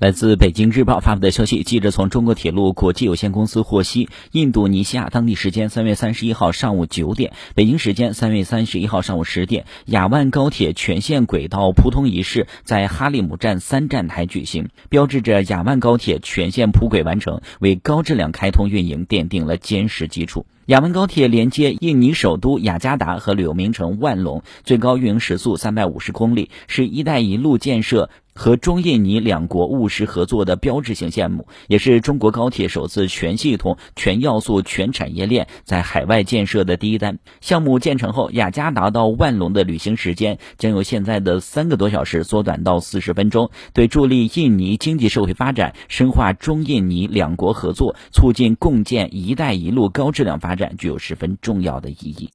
来自北京日报发布的消息，记者从中国铁路国际有限公司获悉，印度尼西亚当地时间三月三十一号上午九点，北京时间三月三十一号上午十点，雅万高铁全线轨道铺通仪式在哈利姆站三站台举行，标志着雅万高铁全线铺轨完成，为高质量开通运营奠定了坚实基础。雅万高铁连接印尼首都雅加达和旅游名城万隆，最高运营时速三百五十公里，是一带一路建设。和中印尼两国务实合作的标志性项目，也是中国高铁首次全系统、全要素、全产业链在海外建设的第一单。项目建成后，雅加达到万隆的旅行时间将由现在的三个多小时缩短到四十分钟，对助力印尼经济社会发展、深化中印尼两国合作、促进共建“一带一路”高质量发展具有十分重要的意义。